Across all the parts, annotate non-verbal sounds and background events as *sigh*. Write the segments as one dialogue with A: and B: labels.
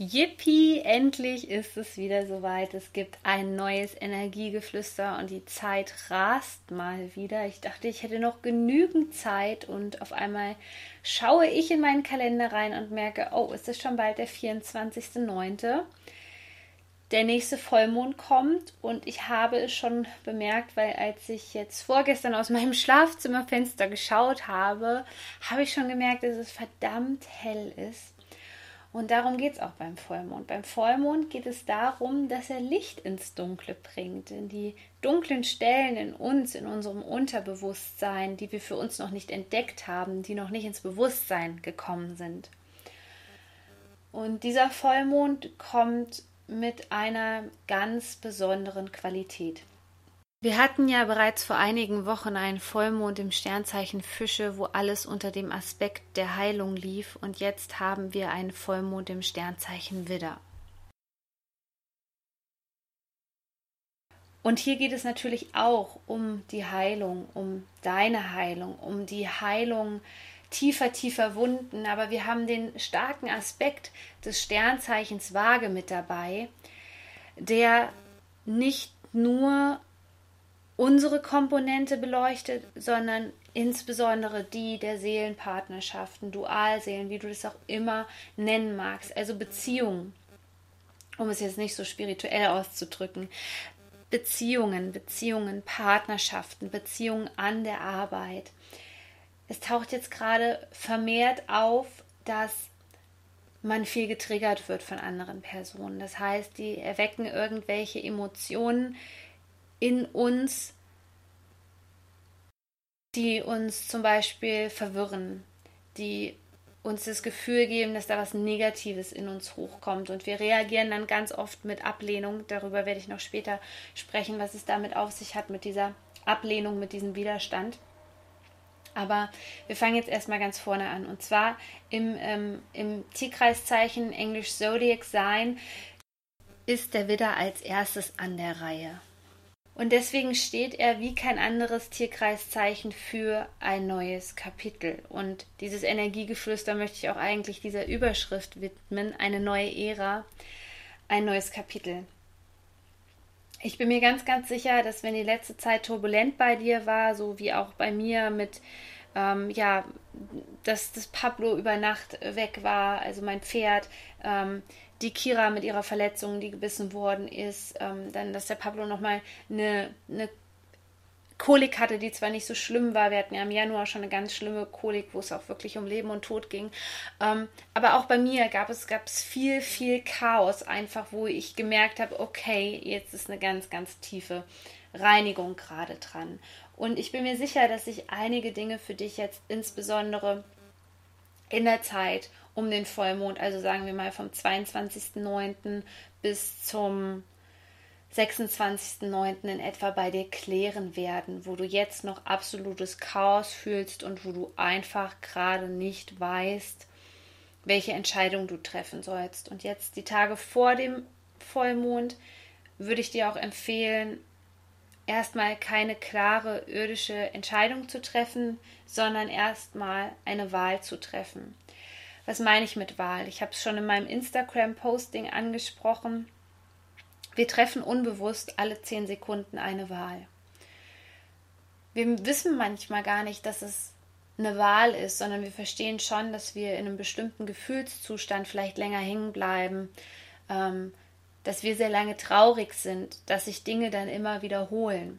A: Yippie, endlich ist es wieder soweit. Es gibt ein neues Energiegeflüster und die Zeit rast mal wieder. Ich dachte, ich hätte noch genügend Zeit und auf einmal schaue ich in meinen Kalender rein und merke, oh, es ist schon bald der 24.09. Der nächste Vollmond kommt und ich habe es schon bemerkt, weil als ich jetzt vorgestern aus meinem Schlafzimmerfenster geschaut habe, habe ich schon gemerkt, dass es verdammt hell ist und darum geht es auch beim Vollmond. Beim Vollmond geht es darum, dass er Licht ins Dunkle bringt, in die dunklen Stellen in uns, in unserem Unterbewusstsein, die wir für uns noch nicht entdeckt haben, die noch nicht ins Bewusstsein gekommen sind. Und dieser Vollmond kommt mit einer ganz besonderen Qualität. Wir hatten ja bereits vor einigen Wochen einen Vollmond im Sternzeichen Fische, wo alles unter dem Aspekt der Heilung lief, und jetzt haben wir einen Vollmond im Sternzeichen Widder. Und hier geht es natürlich auch um die Heilung, um deine Heilung, um die Heilung tiefer, tiefer Wunden. Aber wir haben den starken Aspekt des Sternzeichens Waage mit dabei, der nicht nur unsere Komponente beleuchtet, sondern insbesondere die der Seelenpartnerschaften, Dualseelen, wie du das auch immer nennen magst, also Beziehungen, um es jetzt nicht so spirituell auszudrücken. Beziehungen, Beziehungen, Partnerschaften, Beziehungen an der Arbeit. Es taucht jetzt gerade vermehrt auf, dass man viel getriggert wird von anderen Personen. Das heißt, die erwecken irgendwelche Emotionen, in uns, die uns zum Beispiel verwirren, die uns das Gefühl geben, dass da was Negatives in uns hochkommt. Und wir reagieren dann ganz oft mit Ablehnung. Darüber werde ich noch später sprechen, was es damit auf sich hat, mit dieser Ablehnung, mit diesem Widerstand. Aber wir fangen jetzt erstmal ganz vorne an. Und zwar im, ähm, im Tierkreiszeichen Englisch Zodiac Sign ist der Widder als erstes an der Reihe. Und deswegen steht er wie kein anderes Tierkreiszeichen für ein neues Kapitel. Und dieses Energiegeflüster möchte ich auch eigentlich dieser Überschrift widmen, eine neue Ära, ein neues Kapitel. Ich bin mir ganz, ganz sicher, dass wenn die letzte Zeit turbulent bei dir war, so wie auch bei mir mit, ähm, ja, dass das Pablo über Nacht weg war, also mein Pferd, ähm, die Kira mit ihrer Verletzung, die gebissen worden ist, ähm, dann, dass der Pablo nochmal eine, eine Kolik hatte, die zwar nicht so schlimm war. Wir hatten ja im Januar schon eine ganz schlimme Kolik, wo es auch wirklich um Leben und Tod ging. Ähm, aber auch bei mir gab es, gab es viel, viel Chaos, einfach wo ich gemerkt habe, okay, jetzt ist eine ganz, ganz tiefe Reinigung gerade dran. Und ich bin mir sicher, dass sich einige Dinge für dich jetzt insbesondere in der Zeit um den Vollmond, also sagen wir mal vom 22.09. bis zum 26.09. in etwa bei dir klären werden, wo du jetzt noch absolutes Chaos fühlst und wo du einfach gerade nicht weißt, welche Entscheidung du treffen sollst. Und jetzt die Tage vor dem Vollmond würde ich dir auch empfehlen, erstmal keine klare irdische Entscheidung zu treffen, sondern erstmal eine Wahl zu treffen. Was meine ich mit Wahl? Ich habe es schon in meinem Instagram-Posting angesprochen. Wir treffen unbewusst alle zehn Sekunden eine Wahl. Wir wissen manchmal gar nicht, dass es eine Wahl ist, sondern wir verstehen schon, dass wir in einem bestimmten Gefühlszustand vielleicht länger hängen bleiben, ähm, dass wir sehr lange traurig sind, dass sich Dinge dann immer wiederholen.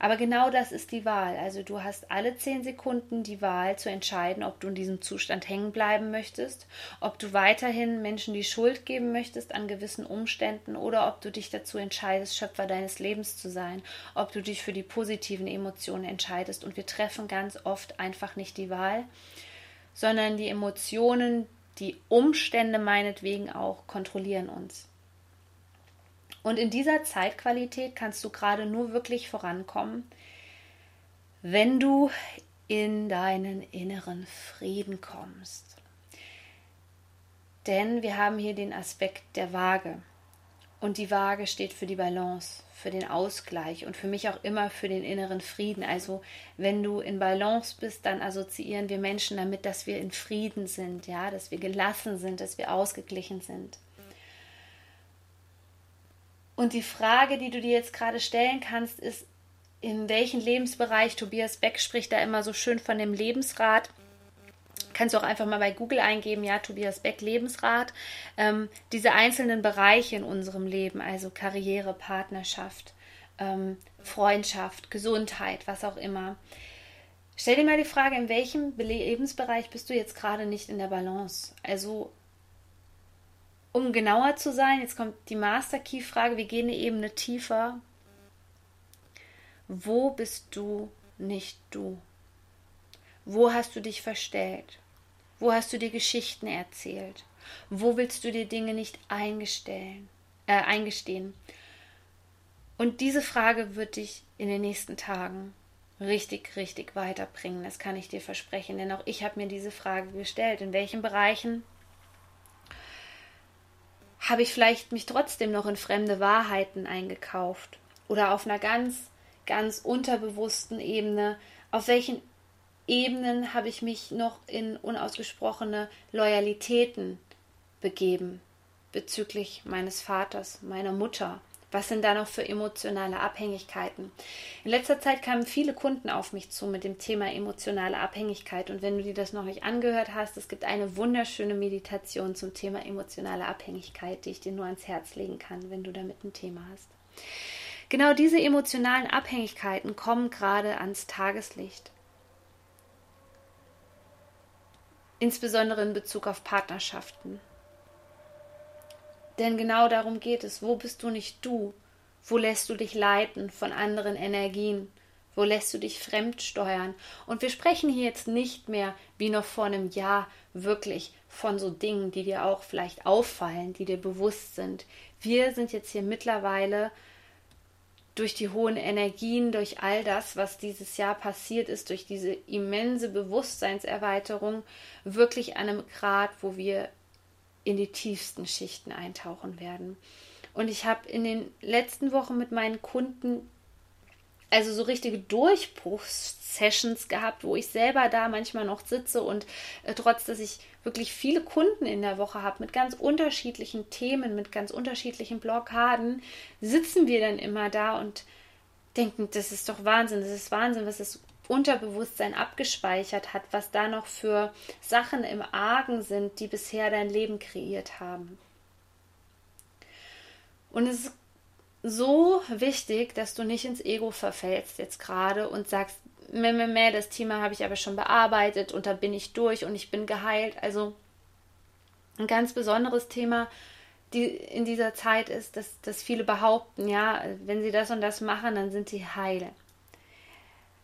A: Aber genau das ist die Wahl. Also du hast alle zehn Sekunden die Wahl zu entscheiden, ob du in diesem Zustand hängen bleiben möchtest, ob du weiterhin Menschen die Schuld geben möchtest an gewissen Umständen oder ob du dich dazu entscheidest, Schöpfer deines Lebens zu sein, ob du dich für die positiven Emotionen entscheidest. Und wir treffen ganz oft einfach nicht die Wahl, sondern die Emotionen, die Umstände meinetwegen auch kontrollieren uns. Und in dieser Zeitqualität kannst du gerade nur wirklich vorankommen, wenn du in deinen inneren Frieden kommst. Denn wir haben hier den Aspekt der Waage. Und die Waage steht für die Balance, für den Ausgleich und für mich auch immer für den inneren Frieden. Also wenn du in Balance bist, dann assoziieren wir Menschen damit, dass wir in Frieden sind, ja, dass wir gelassen sind, dass wir ausgeglichen sind. Und die Frage, die du dir jetzt gerade stellen kannst, ist, in welchem Lebensbereich Tobias Beck spricht da immer so schön von dem Lebensrat. Kannst du auch einfach mal bei Google eingeben, ja, Tobias Beck Lebensrat. Ähm, diese einzelnen Bereiche in unserem Leben, also Karriere, Partnerschaft, ähm, Freundschaft, Gesundheit, was auch immer. Stell dir mal die Frage, in welchem Lebensbereich bist du jetzt gerade nicht in der Balance? Also um genauer zu sein, jetzt kommt die Master Key Frage, wir gehen eine Ebene tiefer. Wo bist du nicht du? Wo hast du dich verstellt? Wo hast du dir Geschichten erzählt? Wo willst du dir Dinge nicht äh, eingestehen? Und diese Frage wird dich in den nächsten Tagen richtig, richtig weiterbringen. Das kann ich dir versprechen. Denn auch ich habe mir diese Frage gestellt. In welchen Bereichen habe ich vielleicht mich trotzdem noch in fremde Wahrheiten eingekauft? Oder auf einer ganz, ganz unterbewussten Ebene, auf welchen Ebenen habe ich mich noch in unausgesprochene Loyalitäten begeben bezüglich meines Vaters, meiner Mutter. Was sind da noch für emotionale Abhängigkeiten? In letzter Zeit kamen viele Kunden auf mich zu mit dem Thema emotionale Abhängigkeit. Und wenn du dir das noch nicht angehört hast, es gibt eine wunderschöne Meditation zum Thema emotionale Abhängigkeit, die ich dir nur ans Herz legen kann, wenn du damit ein Thema hast. Genau diese emotionalen Abhängigkeiten kommen gerade ans Tageslicht. insbesondere in Bezug auf Partnerschaften. Denn genau darum geht es. Wo bist du nicht du? Wo lässt du dich leiten von anderen Energien? Wo lässt du dich fremdsteuern? Und wir sprechen hier jetzt nicht mehr wie noch vor einem Jahr wirklich von so Dingen, die dir auch vielleicht auffallen, die dir bewusst sind. Wir sind jetzt hier mittlerweile durch die hohen Energien, durch all das, was dieses Jahr passiert ist, durch diese immense Bewusstseinserweiterung, wirklich an einem Grad, wo wir in die tiefsten Schichten eintauchen werden. Und ich habe in den letzten Wochen mit meinen Kunden also so richtige Durchbruchssessions gehabt, wo ich selber da manchmal noch sitze und äh, trotz, dass ich wirklich viele Kunden in der Woche habe mit ganz unterschiedlichen Themen, mit ganz unterschiedlichen Blockaden, sitzen wir dann immer da und denken, das ist doch Wahnsinn, das ist Wahnsinn, was das Unterbewusstsein abgespeichert hat, was da noch für Sachen im Argen sind, die bisher dein Leben kreiert haben. Und es ist so wichtig, dass du nicht ins Ego verfällst jetzt gerade und sagst, meh, meh, meh, das Thema habe ich aber schon bearbeitet und da bin ich durch und ich bin geheilt. Also ein ganz besonderes Thema die in dieser Zeit ist, dass, dass viele behaupten, ja, wenn sie das und das machen, dann sind sie heil.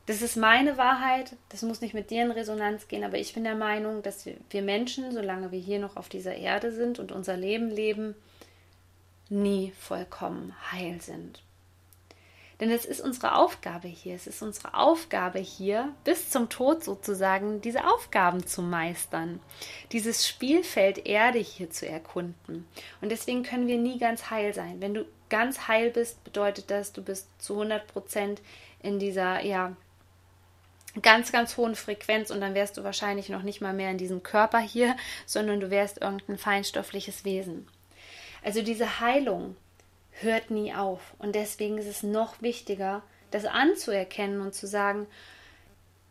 A: Das ist meine Wahrheit, das muss nicht mit dir in Resonanz gehen, aber ich bin der Meinung, dass wir, Menschen, solange wir hier noch auf dieser Erde sind und unser Leben leben, nie vollkommen heil sind. Denn es ist unsere Aufgabe hier, es ist unsere Aufgabe hier, bis zum Tod sozusagen, diese Aufgaben zu meistern, dieses Spielfeld Erde hier zu erkunden. Und deswegen können wir nie ganz heil sein. Wenn du ganz heil bist, bedeutet das, du bist zu 100 Prozent in dieser, ja, ganz, ganz hohen Frequenz und dann wärst du wahrscheinlich noch nicht mal mehr in diesem Körper hier, sondern du wärst irgendein feinstoffliches Wesen. Also diese Heilung hört nie auf. Und deswegen ist es noch wichtiger, das anzuerkennen und zu sagen,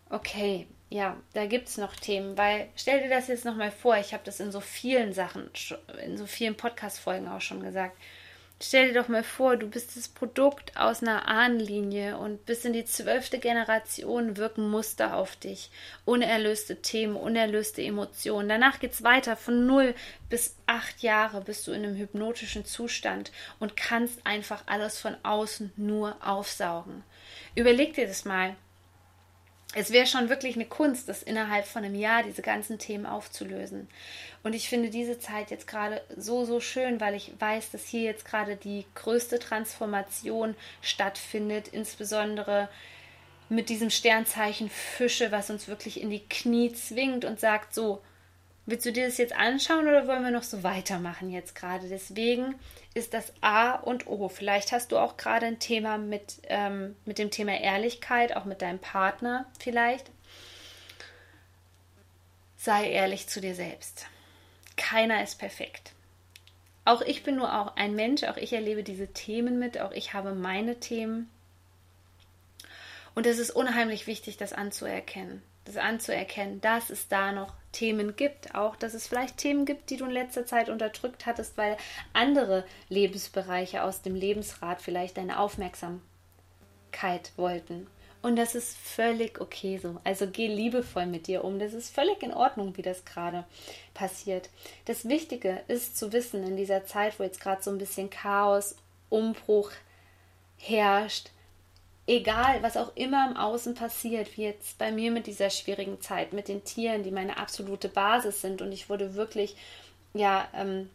A: okay, ja, da gibt es noch Themen, weil stell dir das jetzt nochmal vor, ich habe das in so vielen Sachen, in so vielen Podcast-Folgen auch schon gesagt. Stell dir doch mal vor, du bist das Produkt aus einer Ahnenlinie und bis in die zwölfte Generation wirken Muster auf dich. Unerlöste Themen, unerlöste Emotionen. Danach geht es weiter. Von null bis acht Jahre bist du in einem hypnotischen Zustand und kannst einfach alles von außen nur aufsaugen. Überleg dir das mal. Es wäre schon wirklich eine Kunst, das innerhalb von einem Jahr diese ganzen Themen aufzulösen. Und ich finde diese Zeit jetzt gerade so, so schön, weil ich weiß, dass hier jetzt gerade die größte Transformation stattfindet, insbesondere mit diesem Sternzeichen Fische, was uns wirklich in die Knie zwingt und sagt, so, willst du dir das jetzt anschauen oder wollen wir noch so weitermachen jetzt gerade? Deswegen ist das A und O. Vielleicht hast du auch gerade ein Thema mit, ähm, mit dem Thema Ehrlichkeit, auch mit deinem Partner vielleicht. Sei ehrlich zu dir selbst. Keiner ist perfekt. Auch ich bin nur auch ein Mensch, auch ich erlebe diese Themen mit, auch ich habe meine Themen. Und es ist unheimlich wichtig, das anzuerkennen. Das anzuerkennen, dass es da noch Themen gibt. Auch, dass es vielleicht Themen gibt, die du in letzter Zeit unterdrückt hattest, weil andere Lebensbereiche aus dem Lebensrat vielleicht deine Aufmerksamkeit wollten. Und das ist völlig okay so. Also geh liebevoll mit dir um. Das ist völlig in Ordnung, wie das gerade passiert. Das Wichtige ist zu wissen in dieser Zeit, wo jetzt gerade so ein bisschen Chaos, Umbruch herrscht, egal, was auch immer im Außen passiert, wie jetzt bei mir mit dieser schwierigen Zeit, mit den Tieren, die meine absolute Basis sind. Und ich wurde wirklich, ja, ähm,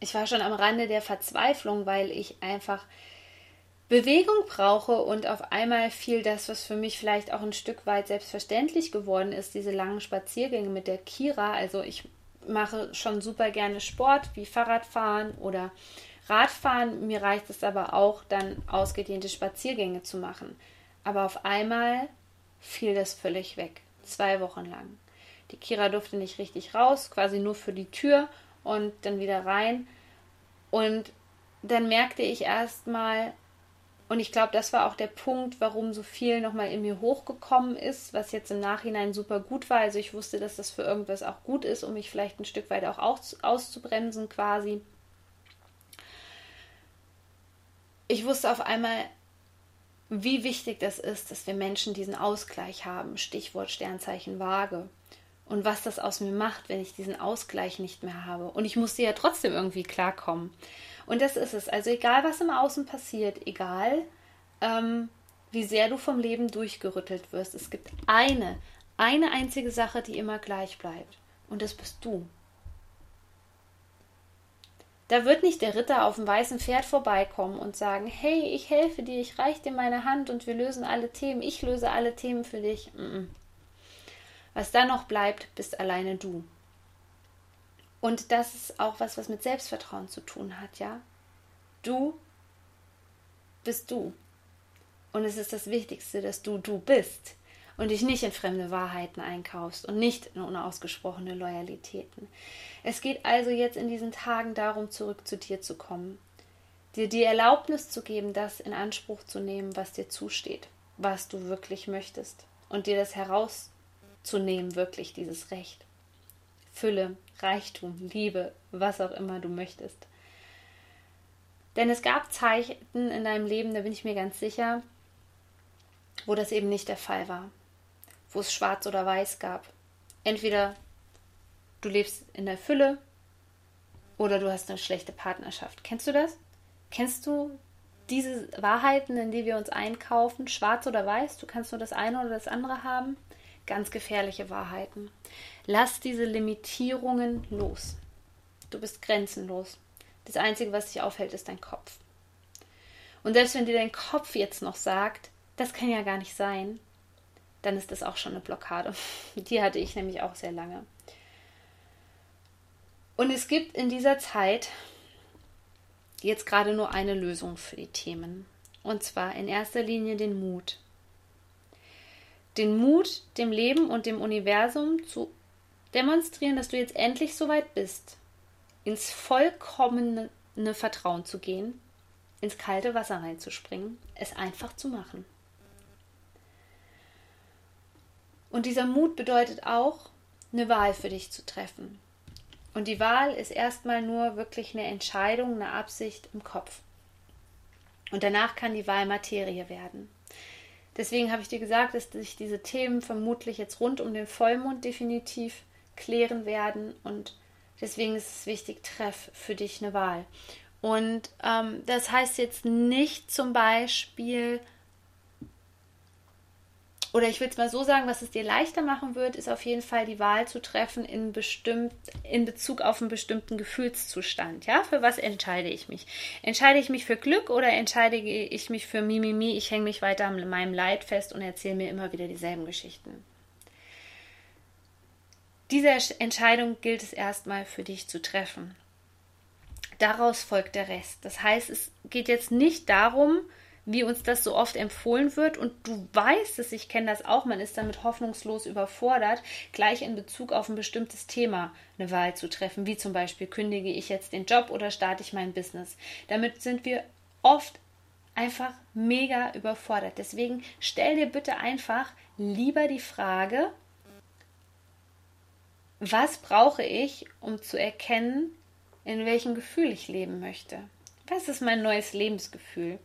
A: ich war schon am Rande der Verzweiflung, weil ich einfach Bewegung brauche und auf einmal fiel das, was für mich vielleicht auch ein Stück weit selbstverständlich geworden ist, diese langen Spaziergänge mit der Kira. Also ich mache schon super gerne Sport wie Fahrradfahren oder Radfahren, mir reicht es aber auch, dann ausgedehnte Spaziergänge zu machen. Aber auf einmal fiel das völlig weg. Zwei Wochen lang. Die Kira durfte nicht richtig raus, quasi nur für die Tür und dann wieder rein. Und dann merkte ich erstmal, und ich glaube, das war auch der Punkt, warum so viel nochmal in mir hochgekommen ist, was jetzt im Nachhinein super gut war. Also ich wusste, dass das für irgendwas auch gut ist, um mich vielleicht ein Stück weit auch auszubremsen quasi. Ich wusste auf einmal, wie wichtig das ist, dass wir Menschen diesen Ausgleich haben. Stichwort Sternzeichen Waage. Und was das aus mir macht, wenn ich diesen Ausgleich nicht mehr habe. Und ich musste ja trotzdem irgendwie klarkommen. Und das ist es. Also egal, was im Außen passiert, egal, ähm, wie sehr du vom Leben durchgerüttelt wirst, es gibt eine, eine einzige Sache, die immer gleich bleibt. Und das bist du. Da wird nicht der Ritter auf dem weißen Pferd vorbeikommen und sagen, hey, ich helfe dir, ich reiche dir meine Hand und wir lösen alle Themen, ich löse alle Themen für dich. Was da noch bleibt, bist alleine du. Und das ist auch was, was mit Selbstvertrauen zu tun hat, ja? Du bist du. Und es ist das Wichtigste, dass du du bist und dich nicht in fremde Wahrheiten einkaufst und nicht in unausgesprochene Loyalitäten. Es geht also jetzt in diesen Tagen darum, zurück zu dir zu kommen, dir die Erlaubnis zu geben, das in Anspruch zu nehmen, was dir zusteht, was du wirklich möchtest und dir das herauszunehmen, wirklich dieses Recht. Fülle, Reichtum, Liebe, was auch immer du möchtest. Denn es gab Zeichen in deinem Leben, da bin ich mir ganz sicher, wo das eben nicht der Fall war wo es schwarz oder weiß gab. Entweder du lebst in der Fülle oder du hast eine schlechte Partnerschaft. Kennst du das? Kennst du diese Wahrheiten, in die wir uns einkaufen, schwarz oder weiß? Du kannst nur das eine oder das andere haben. Ganz gefährliche Wahrheiten. Lass diese Limitierungen los. Du bist grenzenlos. Das Einzige, was dich aufhält, ist dein Kopf. Und selbst wenn dir dein Kopf jetzt noch sagt, das kann ja gar nicht sein, dann ist das auch schon eine Blockade. *laughs* Die hatte ich nämlich auch sehr lange. Und es gibt in dieser Zeit jetzt gerade nur eine Lösung für die Themen. Und zwar in erster Linie den Mut. Den Mut, dem Leben und dem Universum zu demonstrieren, dass du jetzt endlich so weit bist, ins vollkommene Vertrauen zu gehen, ins kalte Wasser reinzuspringen, es einfach zu machen. Und dieser Mut bedeutet auch, eine Wahl für dich zu treffen. Und die Wahl ist erstmal nur wirklich eine Entscheidung, eine Absicht im Kopf. Und danach kann die Wahl Materie werden. Deswegen habe ich dir gesagt, dass sich diese Themen vermutlich jetzt rund um den Vollmond definitiv klären werden. Und deswegen ist es wichtig, treff für dich eine Wahl. Und ähm, das heißt jetzt nicht zum Beispiel, oder ich will es mal so sagen, was es dir leichter machen wird, ist auf jeden Fall die Wahl zu treffen in, bestimmt, in Bezug auf einen bestimmten Gefühlszustand. Ja, für was entscheide ich mich? Entscheide ich mich für Glück oder entscheide ich mich für Mimimi? Ich hänge mich weiter an meinem Leid fest und erzähle mir immer wieder dieselben Geschichten. Diese Entscheidung gilt es erstmal für dich zu treffen. Daraus folgt der Rest. Das heißt, es geht jetzt nicht darum, wie uns das so oft empfohlen wird. Und du weißt es, ich kenne das auch, man ist damit hoffnungslos überfordert, gleich in Bezug auf ein bestimmtes Thema eine Wahl zu treffen, wie zum Beispiel kündige ich jetzt den Job oder starte ich mein Business. Damit sind wir oft einfach mega überfordert. Deswegen stell dir bitte einfach lieber die Frage, was brauche ich, um zu erkennen, in welchem Gefühl ich leben möchte? Was ist mein neues Lebensgefühl?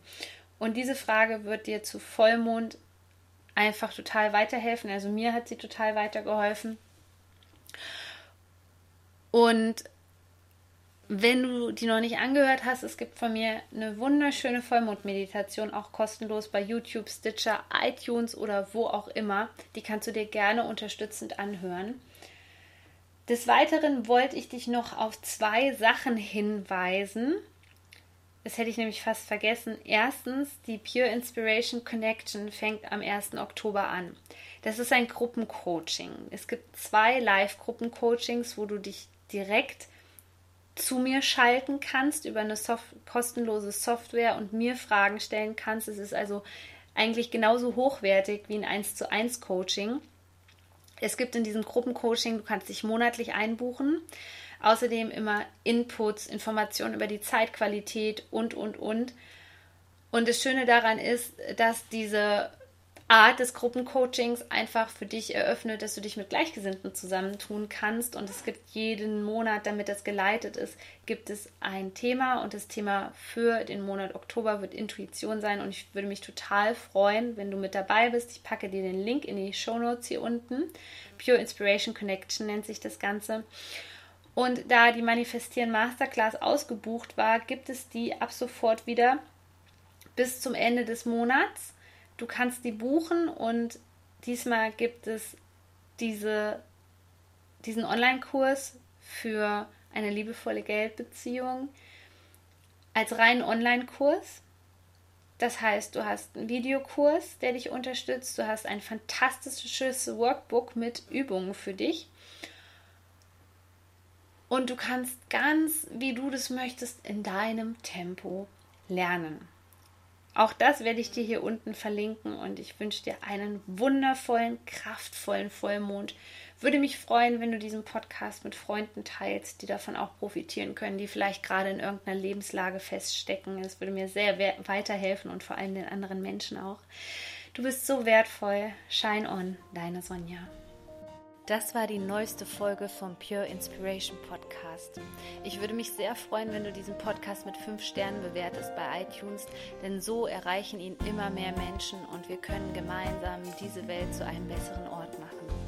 A: Und diese Frage wird dir zu Vollmond einfach total weiterhelfen. Also mir hat sie total weitergeholfen. Und wenn du die noch nicht angehört hast, es gibt von mir eine wunderschöne Vollmondmeditation, auch kostenlos bei YouTube, Stitcher, iTunes oder wo auch immer. Die kannst du dir gerne unterstützend anhören. Des Weiteren wollte ich dich noch auf zwei Sachen hinweisen, das hätte ich nämlich fast vergessen. Erstens, die Pure Inspiration Connection fängt am 1. Oktober an. Das ist ein Gruppencoaching. Es gibt zwei Live-Gruppencoachings, wo du dich direkt zu mir schalten kannst über eine Soft kostenlose Software und mir Fragen stellen kannst. Es ist also eigentlich genauso hochwertig wie ein 1 zu 1 Coaching. Es gibt in diesem Gruppencoaching, du kannst dich monatlich einbuchen. Außerdem immer Inputs, Informationen über die Zeitqualität und, und, und. Und das Schöne daran ist, dass diese Art des Gruppencoachings einfach für dich eröffnet, dass du dich mit Gleichgesinnten zusammentun kannst. Und es gibt jeden Monat, damit das geleitet ist, gibt es ein Thema. Und das Thema für den Monat Oktober wird Intuition sein. Und ich würde mich total freuen, wenn du mit dabei bist. Ich packe dir den Link in die Show Notes hier unten. Pure Inspiration Connection nennt sich das Ganze. Und da die Manifestieren Masterclass ausgebucht war, gibt es die ab sofort wieder bis zum Ende des Monats. Du kannst die buchen und diesmal gibt es diese, diesen Online-Kurs für eine liebevolle Geldbeziehung als reinen Online-Kurs. Das heißt, du hast einen Videokurs, der dich unterstützt. Du hast ein fantastisches Workbook mit Übungen für dich und du kannst ganz, wie du das möchtest, in deinem Tempo lernen. Auch das werde ich dir hier unten verlinken und ich wünsche dir einen wundervollen, kraftvollen Vollmond. Würde mich freuen, wenn du diesen Podcast mit Freunden teilst, die davon auch profitieren können, die vielleicht gerade in irgendeiner Lebenslage feststecken. Es würde mir sehr weiterhelfen und vor allem den anderen Menschen auch. Du bist so wertvoll. Shine on, deine Sonja. Das war die neueste Folge vom Pure Inspiration Podcast. Ich würde mich sehr freuen, wenn du diesen Podcast mit 5 Sternen bewertest bei iTunes, denn so erreichen ihn immer mehr Menschen und wir können gemeinsam diese Welt zu einem besseren Ort machen.